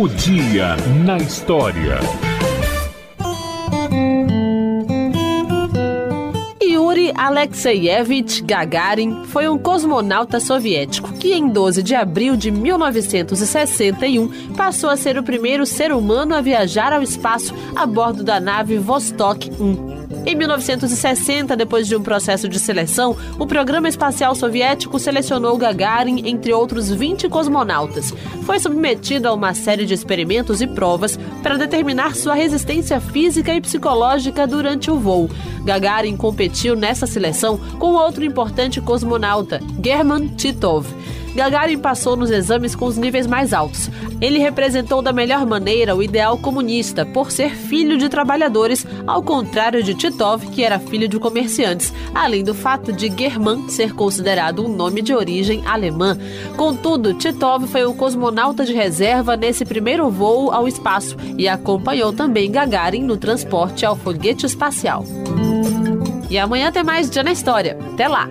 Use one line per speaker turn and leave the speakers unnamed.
O dia na história.
Yuri Alexeyevich Gagarin foi um cosmonauta soviético que, em 12 de abril de 1961, passou a ser o primeiro ser humano a viajar ao espaço a bordo da nave Vostok 1. Em 1960, depois de um processo de seleção, o programa espacial soviético selecionou Gagarin entre outros 20 cosmonautas. Foi submetido a uma série de experimentos e provas para determinar sua resistência física e psicológica durante o voo. Gagarin competiu nessa seleção com outro importante cosmonauta, German Titov. Gagarin passou nos exames com os níveis mais altos. Ele representou da melhor maneira o ideal comunista, por ser filho de trabalhadores, ao contrário de Titov, que era filho de comerciantes, além do fato de German ser considerado um nome de origem alemã. Contudo, Titov foi um cosmonauta de reserva nesse primeiro voo ao espaço e acompanhou também Gagarin no transporte ao foguete espacial. E amanhã tem mais Dia na História. Até lá!